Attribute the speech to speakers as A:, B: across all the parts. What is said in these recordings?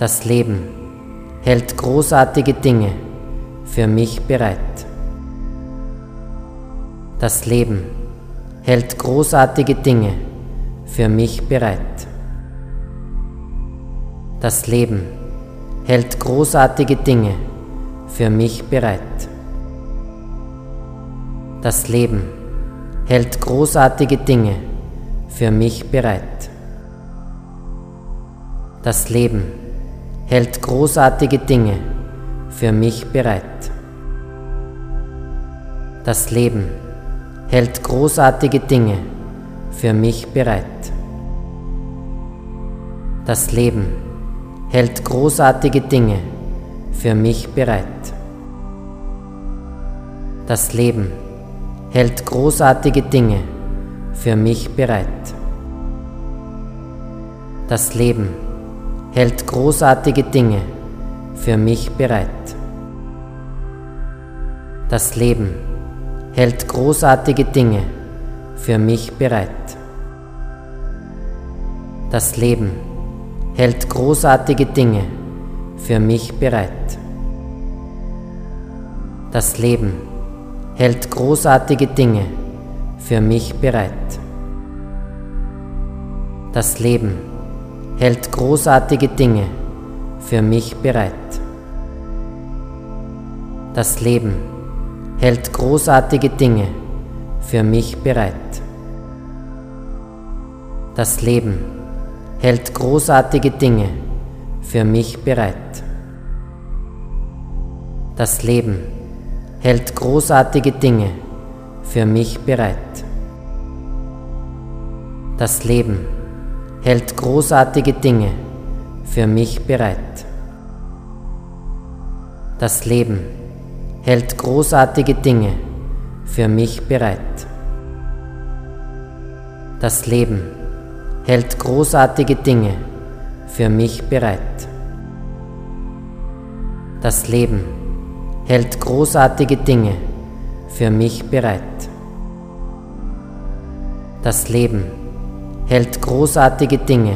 A: Das Leben hält großartige Dinge für mich bereit. Das Leben hält großartige Dinge für mich bereit. Das Leben hält großartige Dinge für mich bereit. Das Leben hält großartige Dinge für mich bereit. Das Leben hält großartige Dinge für mich bereit. Das Leben hält großartige Dinge für mich bereit. Das Leben hält großartige Dinge für mich bereit. Das Leben hält großartige Dinge für mich bereit. Das Leben hält großartige Dinge für mich bereit. Das Leben hält großartige Dinge für mich bereit. Das Leben hält großartige Dinge für mich bereit. Das Leben hält großartige Dinge für mich bereit. Das Leben hält großartige Dinge für mich bereit. Das Leben hält großartige Dinge für mich bereit. Das Leben hält großartige Dinge für mich bereit. Das Leben hält großartige Dinge für mich bereit. Das Leben hält großartige Dinge für mich bereit. Das Leben hält großartige Dinge für mich bereit. Das Leben hält großartige Dinge für mich bereit. Das Leben hält großartige Dinge für mich bereit. Das Leben hält großartige Dinge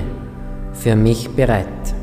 A: für mich bereit.